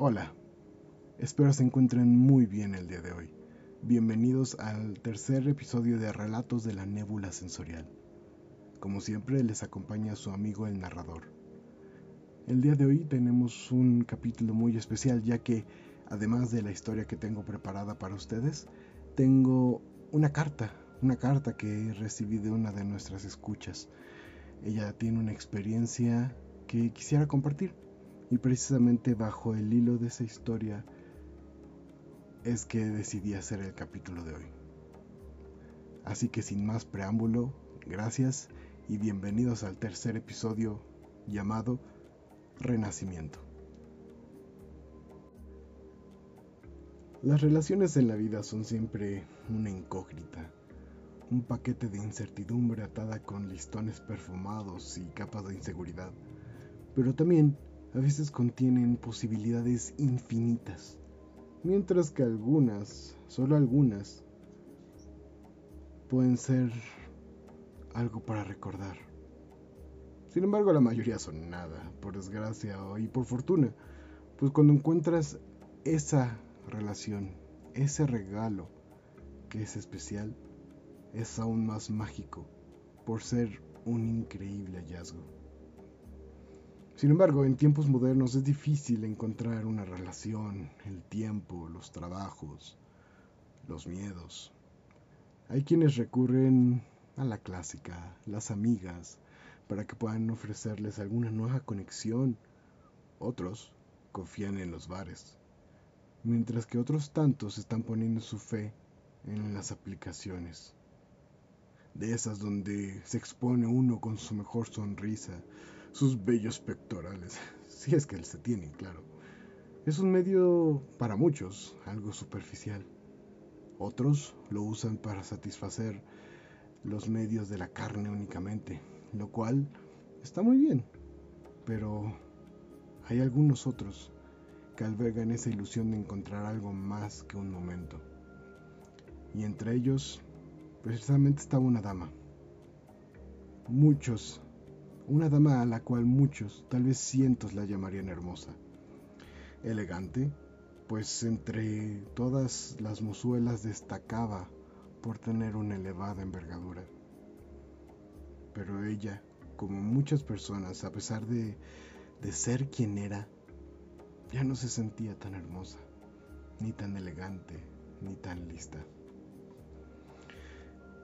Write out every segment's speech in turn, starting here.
Hola, espero se encuentren muy bien el día de hoy. Bienvenidos al tercer episodio de Relatos de la Nébula Sensorial. Como siempre, les acompaña su amigo el narrador. El día de hoy tenemos un capítulo muy especial ya que, además de la historia que tengo preparada para ustedes, tengo una carta, una carta que recibí de una de nuestras escuchas. Ella tiene una experiencia que quisiera compartir y precisamente bajo el hilo de esa historia es que decidí hacer el capítulo de hoy. Así que sin más preámbulo, gracias y bienvenidos al tercer episodio llamado Renacimiento. Las relaciones en la vida son siempre una incógnita, un paquete de incertidumbre atada con listones perfumados y capas de inseguridad, pero también a veces contienen posibilidades infinitas, mientras que algunas, solo algunas, pueden ser algo para recordar. Sin embargo, la mayoría son nada, por desgracia y por fortuna, pues cuando encuentras esa relación, ese regalo que es especial, es aún más mágico por ser un increíble hallazgo. Sin embargo, en tiempos modernos es difícil encontrar una relación, el tiempo, los trabajos, los miedos. Hay quienes recurren a la clásica, las amigas, para que puedan ofrecerles alguna nueva conexión. Otros confían en los bares, mientras que otros tantos están poniendo su fe en las aplicaciones. De esas donde se expone uno con su mejor sonrisa, sus bellos pectorales, si es que se tienen, claro. Es un medio para muchos algo superficial. Otros lo usan para satisfacer los medios de la carne únicamente, lo cual está muy bien, pero hay algunos otros que albergan esa ilusión de encontrar algo más que un momento. Y entre ellos, precisamente estaba una dama. Muchos una dama a la cual muchos, tal vez cientos, la llamarían hermosa. Elegante, pues entre todas las mozuelas destacaba por tener una elevada envergadura. Pero ella, como muchas personas, a pesar de, de ser quien era, ya no se sentía tan hermosa, ni tan elegante, ni tan lista.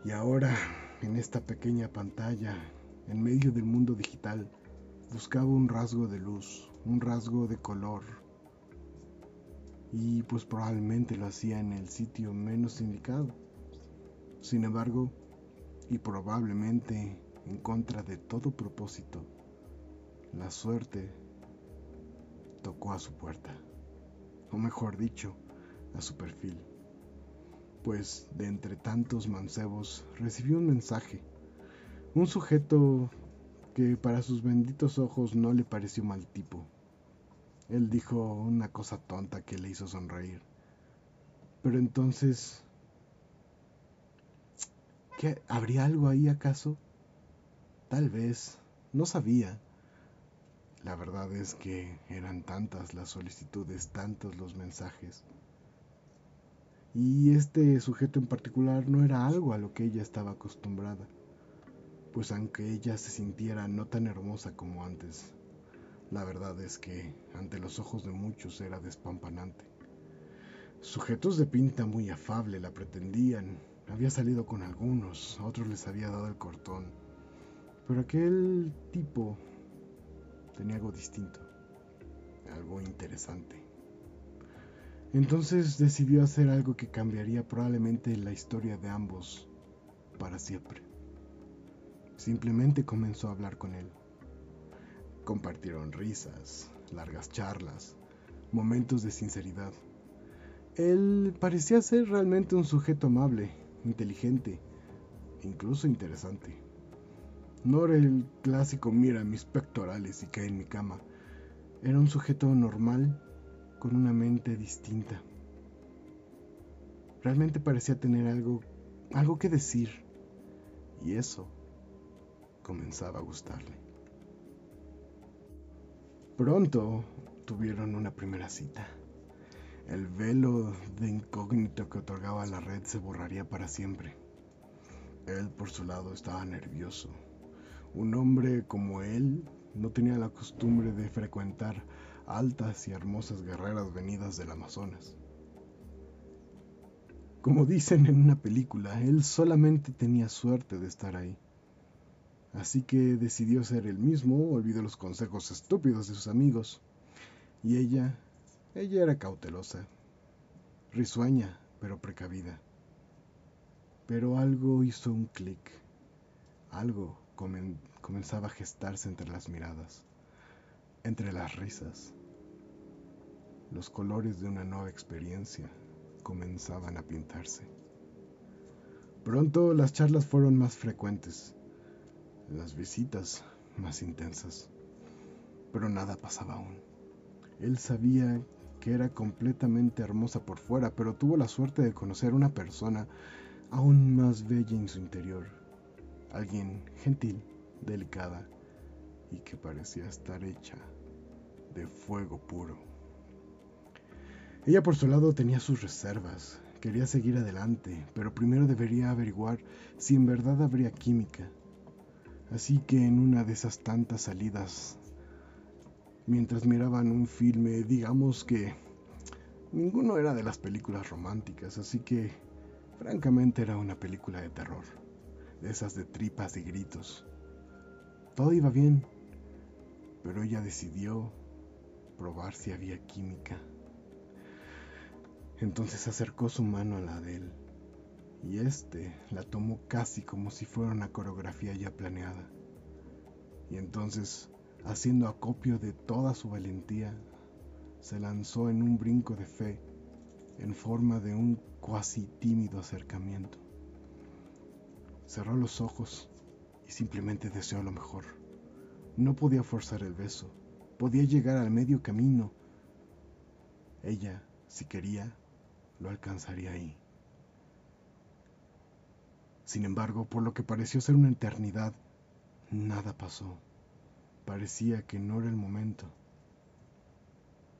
Y ahora, en esta pequeña pantalla, en medio del mundo digital, buscaba un rasgo de luz, un rasgo de color. Y pues probablemente lo hacía en el sitio menos indicado. Sin embargo, y probablemente en contra de todo propósito, la suerte tocó a su puerta, o mejor dicho, a su perfil, pues de entre tantos mancebos recibió un mensaje un sujeto que para sus benditos ojos no le pareció mal tipo. Él dijo una cosa tonta que le hizo sonreír. Pero entonces... ¿Habría algo ahí acaso? Tal vez. No sabía. La verdad es que eran tantas las solicitudes, tantos los mensajes. Y este sujeto en particular no era algo a lo que ella estaba acostumbrada pues aunque ella se sintiera no tan hermosa como antes, la verdad es que ante los ojos de muchos era despampanante. Sujetos de pinta muy afable la pretendían, había salido con algunos, a otros les había dado el cortón, pero aquel tipo tenía algo distinto, algo interesante. Entonces decidió hacer algo que cambiaría probablemente la historia de ambos para siempre. Simplemente comenzó a hablar con él. Compartieron risas, largas charlas, momentos de sinceridad. Él parecía ser realmente un sujeto amable, inteligente, incluso interesante. No era el clásico mira mis pectorales y cae en mi cama. Era un sujeto normal con una mente distinta. Realmente parecía tener algo, algo que decir. Y eso comenzaba a gustarle. Pronto tuvieron una primera cita. El velo de incógnito que otorgaba la red se borraría para siempre. Él, por su lado, estaba nervioso. Un hombre como él no tenía la costumbre de frecuentar altas y hermosas guerreras venidas del Amazonas. Como dicen en una película, él solamente tenía suerte de estar ahí. Así que decidió ser el mismo, olvidó los consejos estúpidos de sus amigos. Y ella ella era cautelosa, risueña, pero precavida. Pero algo hizo un clic. Algo comenzaba a gestarse entre las miradas, entre las risas. Los colores de una nueva experiencia comenzaban a pintarse. Pronto las charlas fueron más frecuentes, las visitas más intensas, pero nada pasaba aún. Él sabía que era completamente hermosa por fuera, pero tuvo la suerte de conocer una persona aún más bella en su interior, alguien gentil, delicada y que parecía estar hecha de fuego puro. Ella por su lado tenía sus reservas, quería seguir adelante, pero primero debería averiguar si en verdad habría química. Así que en una de esas tantas salidas mientras miraban un filme, digamos que ninguno era de las películas románticas, así que francamente era una película de terror, de esas de tripas y gritos. Todo iba bien, pero ella decidió probar si había química. Entonces acercó su mano a la de él, y éste la tomó casi como si fuera una coreografía ya planeada. Y entonces haciendo acopio de toda su valentía, se lanzó en un brinco de fe en forma de un cuasi tímido acercamiento. Cerró los ojos y simplemente deseó lo mejor. No podía forzar el beso, podía llegar al medio camino. Ella, si quería, lo alcanzaría ahí. Sin embargo, por lo que pareció ser una eternidad, nada pasó. Parecía que no era el momento.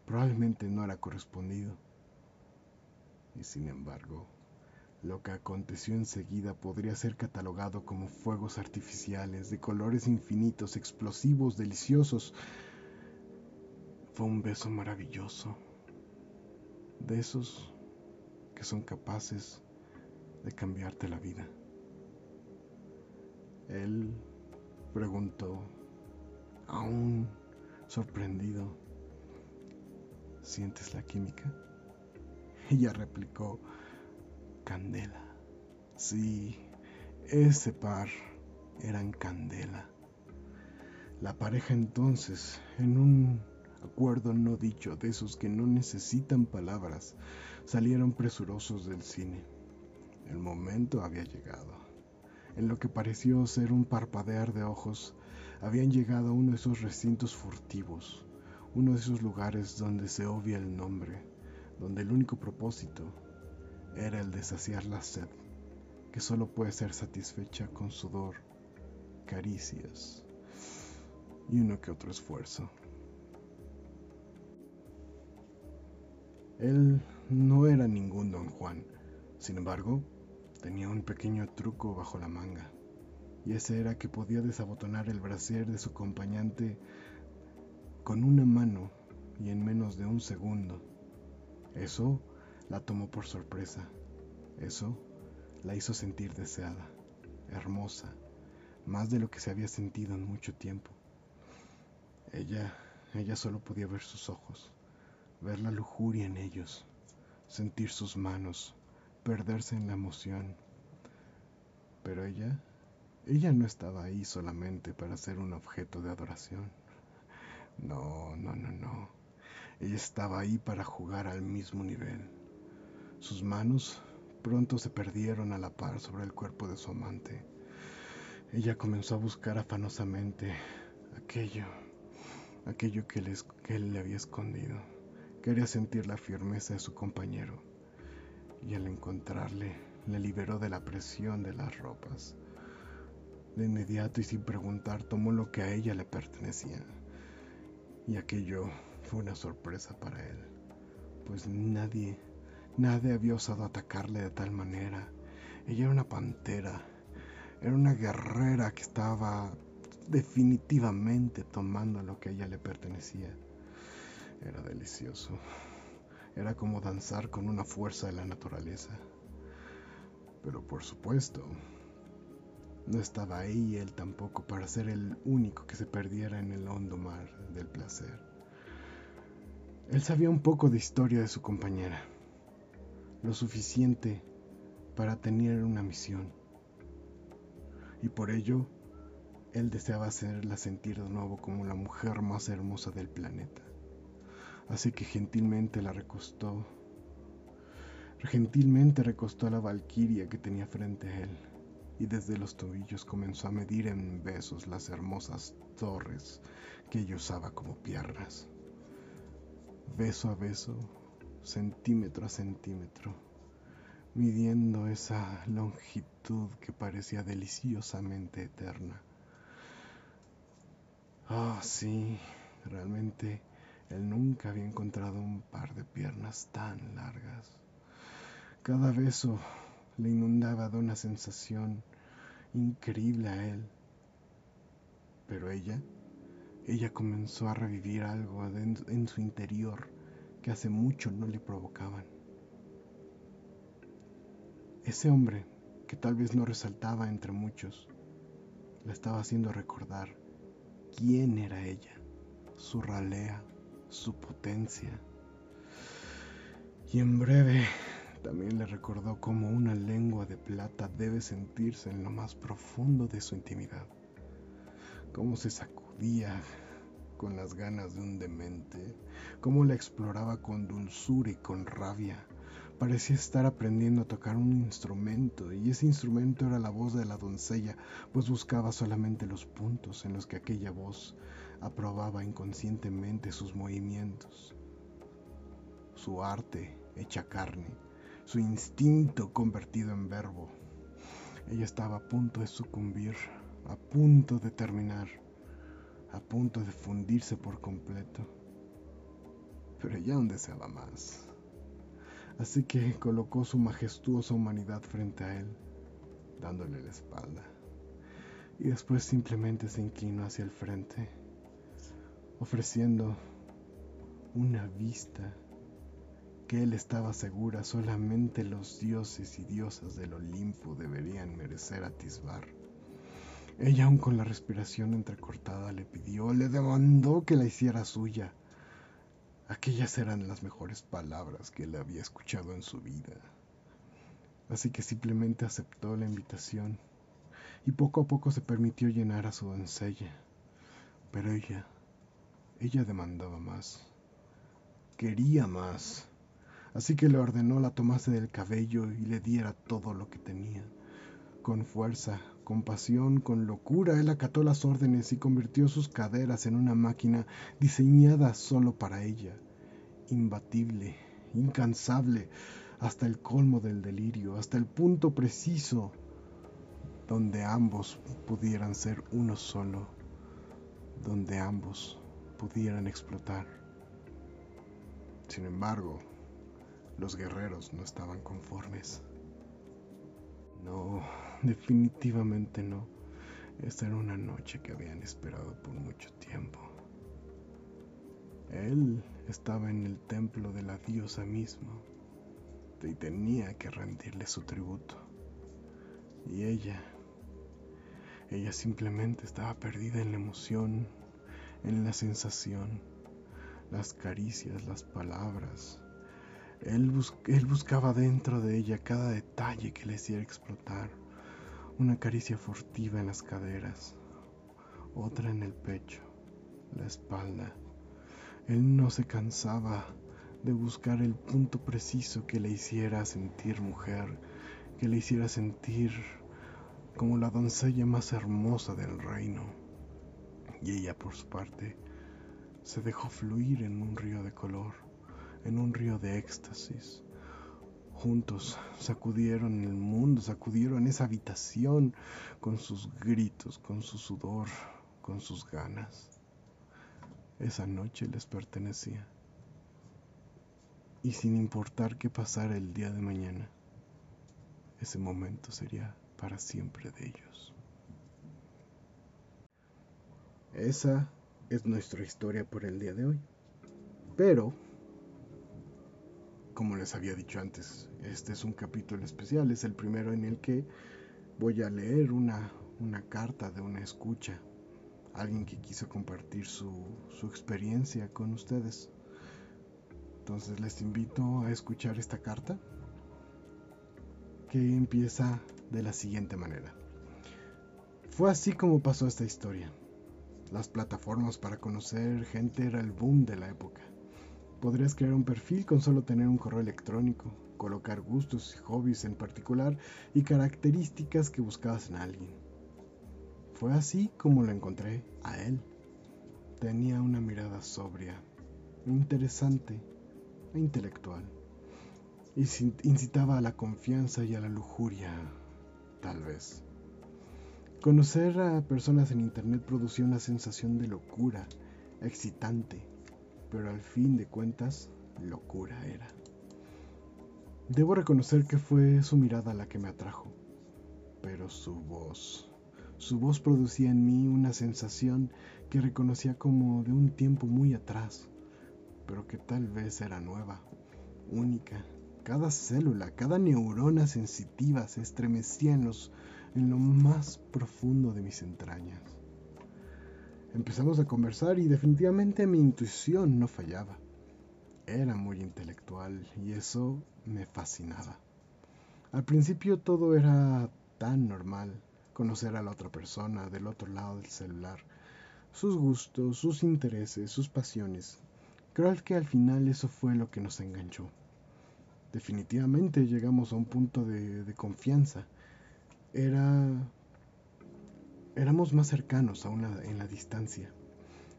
Probablemente no era correspondido. Y sin embargo, lo que aconteció enseguida podría ser catalogado como fuegos artificiales de colores infinitos, explosivos, deliciosos. Fue un beso maravilloso, de esos que son capaces de cambiarte la vida. Él preguntó aún sorprendido. ¿Sientes la química? Ella replicó, Candela. Sí, ese par eran Candela. La pareja entonces, en un acuerdo no dicho de esos que no necesitan palabras, salieron presurosos del cine. El momento había llegado. En lo que pareció ser un parpadear de ojos, habían llegado a uno de esos recintos furtivos, uno de esos lugares donde se obvia el nombre, donde el único propósito era el de saciar la sed, que solo puede ser satisfecha con sudor, caricias y uno que otro esfuerzo. Él no era ningún don Juan, sin embargo, tenía un pequeño truco bajo la manga y ese era que podía desabotonar el brasier de su acompañante con una mano y en menos de un segundo. Eso la tomó por sorpresa. Eso la hizo sentir deseada, hermosa, más de lo que se había sentido en mucho tiempo. Ella, ella solo podía ver sus ojos, ver la lujuria en ellos, sentir sus manos, perderse en la emoción. Pero ella ella no estaba ahí solamente para ser un objeto de adoración. No, no, no, no. Ella estaba ahí para jugar al mismo nivel. Sus manos pronto se perdieron a la par sobre el cuerpo de su amante. Ella comenzó a buscar afanosamente aquello, aquello que, él le había escondido. Quería sentir la firmeza de su compañero y al encontrarle le liberó de la presión de las ropas de inmediato y sin preguntar tomó lo que a ella le pertenecía. Y aquello fue una sorpresa para él, pues nadie, nadie había osado atacarle de tal manera. Ella era una pantera, era una guerrera que estaba definitivamente tomando lo que a ella le pertenecía. Era delicioso. Era como danzar con una fuerza de la naturaleza. Pero por supuesto, no estaba ahí él tampoco para ser el único que se perdiera en el hondo mar del placer. Él sabía un poco de historia de su compañera, lo suficiente para tener una misión. Y por ello, él deseaba hacerla sentir de nuevo como la mujer más hermosa del planeta. Así que gentilmente la recostó. Gentilmente recostó a la valquiria que tenía frente a él y desde los tobillos comenzó a medir en besos las hermosas torres que ella usaba como piernas. Beso a beso, centímetro a centímetro, midiendo esa longitud que parecía deliciosamente eterna. Ah, sí, realmente él nunca había encontrado un par de piernas tan largas. Cada beso le inundaba de una sensación increíble a él. Pero ella, ella comenzó a revivir algo en su interior que hace mucho no le provocaban. Ese hombre, que tal vez no resaltaba entre muchos, la estaba haciendo recordar quién era ella, su ralea, su potencia. Y en breve también le recordó cómo una lengua de plata debe sentirse en lo más profundo de su intimidad, cómo se sacudía con las ganas de un demente, cómo la exploraba con dulzura y con rabia. Parecía estar aprendiendo a tocar un instrumento, y ese instrumento era la voz de la doncella, pues buscaba solamente los puntos en los que aquella voz aprobaba inconscientemente sus movimientos. Su arte hecha carne su instinto convertido en verbo. Ella estaba a punto de sucumbir, a punto de terminar, a punto de fundirse por completo. Pero ella aún deseaba más. Así que colocó su majestuosa humanidad frente a él, dándole la espalda. Y después simplemente se inclinó hacia el frente, ofreciendo una vista que él estaba segura solamente los dioses y diosas del Olimpo deberían merecer atisbar. Ella, aún con la respiración entrecortada, le pidió, le demandó que la hiciera suya. Aquellas eran las mejores palabras que él había escuchado en su vida. Así que simplemente aceptó la invitación y poco a poco se permitió llenar a su doncella. Pero ella, ella demandaba más, quería más. Así que le ordenó la tomase del cabello y le diera todo lo que tenía. Con fuerza, con pasión, con locura, él acató las órdenes y convirtió sus caderas en una máquina diseñada solo para ella, imbatible, incansable, hasta el colmo del delirio, hasta el punto preciso donde ambos pudieran ser uno solo, donde ambos pudieran explotar. Sin embargo, los guerreros no estaban conformes. No, definitivamente no. Esta era una noche que habían esperado por mucho tiempo. Él estaba en el templo de la diosa misma y tenía que rendirle su tributo. Y ella, ella simplemente estaba perdida en la emoción, en la sensación, las caricias, las palabras, él, buscaba dentro de ella cada detalle que le hiciera explotar. Una caricia furtiva en las caderas, otra en el pecho, la espalda. Él no se cansaba de buscar el punto preciso que le hiciera sentir mujer, que le hiciera sentir como la doncella más hermosa del reino. Y ella, por su parte, se dejó fluir en un río de color en un río de éxtasis. Juntos sacudieron el mundo, sacudieron esa habitación con sus gritos, con su sudor, con sus ganas. esa noche les pertenecía. Y sin importar qué pasara el día de mañana, ese momento sería para siempre de ellos. Esa es nuestra historia por el día de hoy. Pero, como les había dicho antes, este es un capítulo especial, es el primero en el que voy a leer una, una carta de una escucha, alguien que quiso compartir su, su experiencia con ustedes. Entonces les invito a escuchar esta carta que empieza de la siguiente manera. Fue así como pasó esta historia. Las plataformas para conocer gente era el boom de la época. Podrías crear un perfil con solo tener un correo electrónico, colocar gustos y hobbies en particular y características que buscabas en alguien. Fue así como lo encontré a él. Tenía una mirada sobria, interesante e intelectual. Y incitaba a la confianza y a la lujuria, tal vez. Conocer a personas en Internet producía una sensación de locura, excitante, pero al fin de cuentas, locura era. Debo reconocer que fue su mirada la que me atrajo, pero su voz, su voz producía en mí una sensación que reconocía como de un tiempo muy atrás, pero que tal vez era nueva, única. Cada célula, cada neurona sensitiva se estremecía en los en lo más profundo de mis entrañas. Empezamos a conversar y definitivamente mi intuición no fallaba. Era muy intelectual y eso me fascinaba. Al principio todo era tan normal, conocer a la otra persona del otro lado del celular, sus gustos, sus intereses, sus pasiones. Creo que al final eso fue lo que nos enganchó. Definitivamente llegamos a un punto de, de confianza era éramos más cercanos aún en la distancia.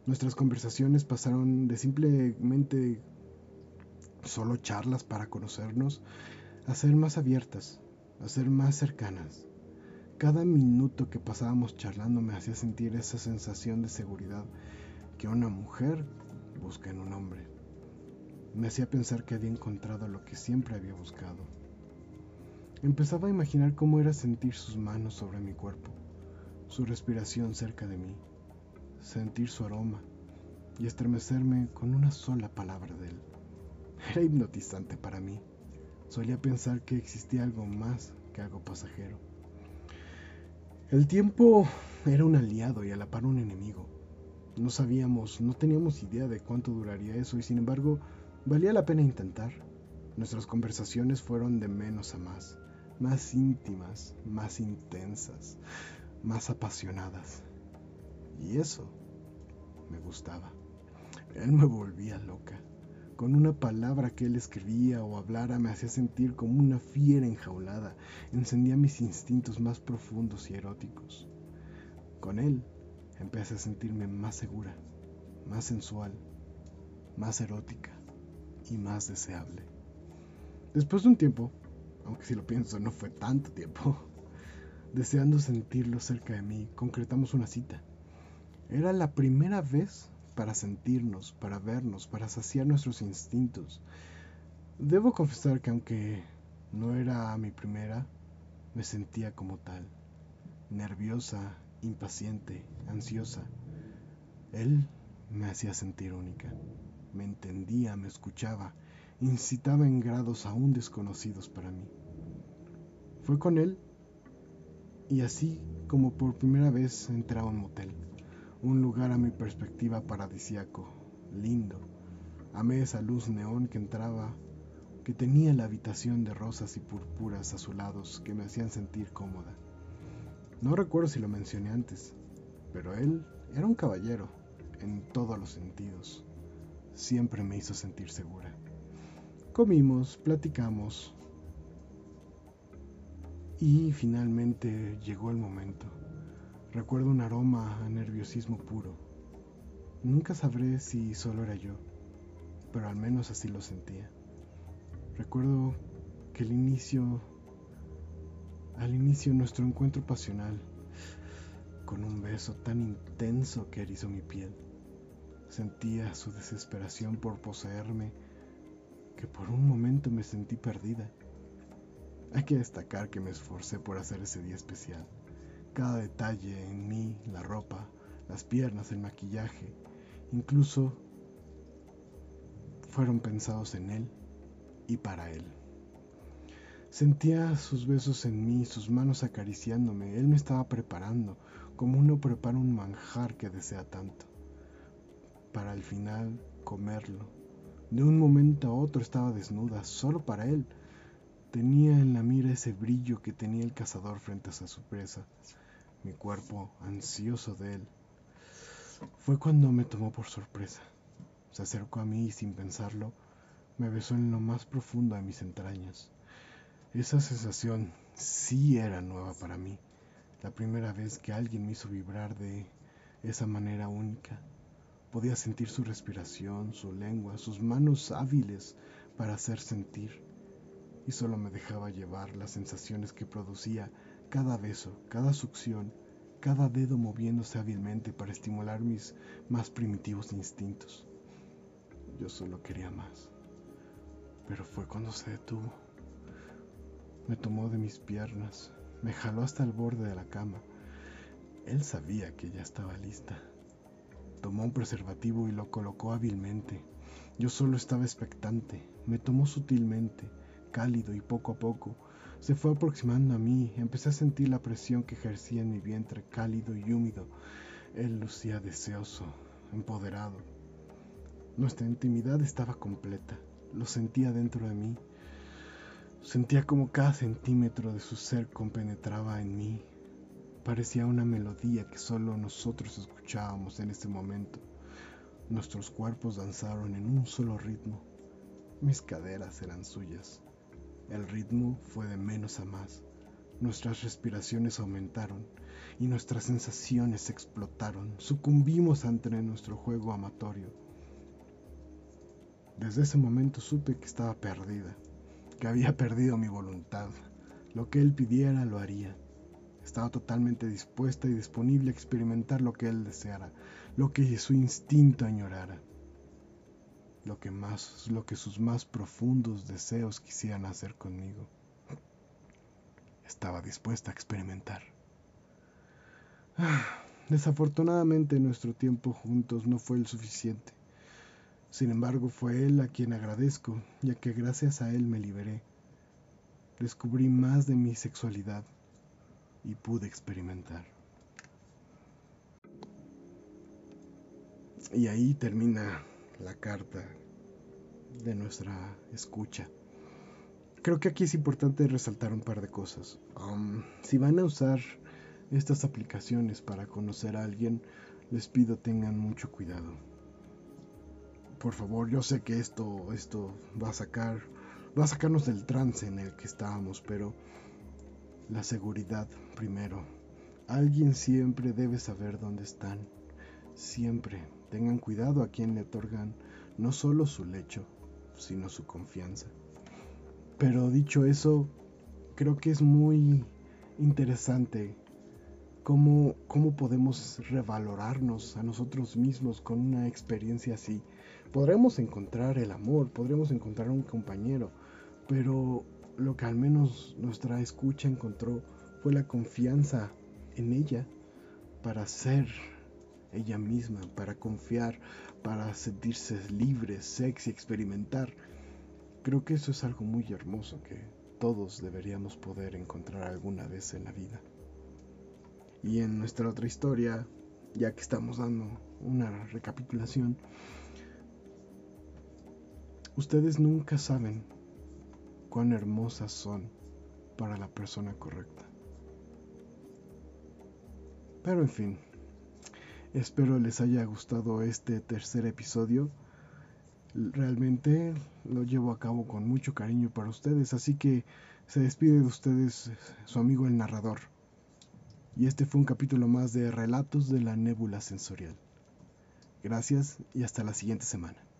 Nuestras conversaciones pasaron de simplemente solo charlas para conocernos a ser más abiertas, a ser más cercanas. Cada minuto que pasábamos charlando me hacía sentir esa sensación de seguridad que una mujer busca en un hombre. Me hacía pensar que había encontrado lo que siempre había buscado. Empezaba a imaginar cómo era sentir sus manos sobre mi cuerpo, su respiración cerca de mí, sentir su aroma y estremecerme con una sola palabra de él. Era hipnotizante para mí. Solía pensar que existía algo más que algo pasajero. El tiempo era un aliado y a la par un enemigo. No sabíamos, no teníamos idea de cuánto duraría eso y sin embargo valía la pena intentar. Nuestras conversaciones fueron de menos a más más íntimas, más intensas, más apasionadas. Y eso me gustaba. Él me volvía loca. Con una palabra que él escribía o hablara me hacía sentir como una fiera enjaulada, encendía mis instintos más profundos y eróticos. Con él empecé a sentirme más segura, más sensual, más erótica y más deseable. Después de un tiempo, aunque si lo pienso no fue tanto tiempo. Deseando sentirlo cerca de mí, concretamos una cita. Era la primera vez para sentirnos, para vernos, para saciar nuestros instintos. Debo confesar que aunque no era mi primera, me sentía como tal, nerviosa, impaciente, ansiosa. Él me hacía sentir única, me entendía, me escuchaba, incitaba en grados aún desconocidos para mí. Fue con él y así como por primera vez entré a un motel, un lugar a mi perspectiva paradisiaco, lindo. Amé esa luz neón que entraba, que tenía la habitación de rosas y purpuras azulados que me hacían sentir cómoda. No recuerdo si lo mencioné antes, pero él era un caballero en todos los sentidos. Siempre me hizo sentir segura. Comimos, platicamos. Y finalmente llegó el momento. Recuerdo un aroma a nerviosismo puro. Nunca sabré si solo era yo, pero al menos así lo sentía. Recuerdo que el inicio, al inicio nuestro encuentro pasional, con un beso tan intenso que erizó mi piel, Sentía su desesperación por poseerme, que por un momento me sentí perdida. Hay que destacar que me esforcé por hacer ese día especial. Cada detalle en mí, la ropa, las piernas, el maquillaje, incluso fueron pensados en él y para él. Sentía sus besos en mí, sus manos acariciándome. Él me estaba preparando, como uno prepara un manjar que desea tanto, para al final comerlo. De un momento a otro estaba desnuda, solo para él. Tenía en la mira ese brillo que tenía el cazador frente a su presa, mi cuerpo ansioso de él. Fue cuando me tomó por sorpresa. Se acercó a mí y sin pensarlo, me besó en lo más profundo de mis entrañas. Esa sensación sí era nueva para mí, la primera vez que alguien me hizo vibrar de esa manera única. Podía sentir su respiración, su lengua, sus manos hábiles para hacer sentir, y solo me dejaba llevar las sensaciones que producía cada beso, cada succión, cada dedo moviéndose hábilmente para estimular mis más primitivos instintos. Yo solo quería más. Pero fue cuando se detuvo. Me tomó de mis piernas, me jaló hasta el borde de la cama. Él sabía que ya estaba lista. Tomó un preservativo y lo colocó hábilmente. Yo solo estaba expectante. Me tomó sutilmente, cálido y poco a poco. Se fue aproximando a mí. Empecé a sentir la presión que ejercía en mi vientre cálido y húmedo. Él lucía deseoso, empoderado. Nuestra intimidad estaba completa. Lo sentía dentro de mí. Sentía como cada centímetro de su ser compenetraba en mí. Parecía una melodía que solo nosotros escuchábamos en ese momento. Nuestros cuerpos danzaron en un solo ritmo. Mis caderas eran suyas. El ritmo fue de menos a más. Nuestras respiraciones aumentaron y nuestras sensaciones explotaron. Sucumbimos ante nuestro juego amatorio. Desde ese momento supe que estaba perdida que había perdido mi voluntad. Lo que él pidiera lo haría. Estaba totalmente dispuesta y disponible a experimentar lo que él deseara, lo que su instinto añorara, lo que más, lo que sus más profundos deseos quisieran hacer conmigo. Estaba dispuesta a experimentar. Ah, desafortunadamente nuestro tiempo juntos no fue el suficiente. Sin embargo, fue él a quien agradezco, ya que gracias a él me liberé. Descubrí más de mi sexualidad y pude experimentar. Y ahí termina la carta de nuestra escucha. Creo que aquí es importante resaltar un par de cosas. Um, si van a usar estas aplicaciones para conocer a alguien, les pido tengan mucho cuidado por favor, yo sé que esto, esto va a sacar, va a sacarnos del trance en el que estábamos, pero la seguridad primero. Alguien siempre debe saber dónde están. Siempre tengan cuidado a quien le otorgan no solo su lecho, sino su confianza. Pero dicho eso, creo que es muy interesante cómo, cómo podemos revalorarnos a nosotros mismos con una experiencia así podremos encontrar el amor, podremos encontrar un compañero, pero lo que al menos nuestra escucha encontró fue la confianza en ella para ser ella misma, para confiar, para sentirse libre, sexy, experimentar. Creo que eso es algo muy hermoso que todos deberíamos poder encontrar alguna vez en la vida. Y en nuestra otra historia, ya que estamos dando una recapitulación, Ustedes nunca saben cuán hermosas son para la persona correcta. Pero en fin, espero les haya gustado este tercer episodio. Realmente lo llevo a cabo con mucho cariño para ustedes, así que se despide de ustedes su amigo el narrador. Y este fue un capítulo más de Relatos de la Nébula Sensorial. Gracias y hasta la siguiente semana.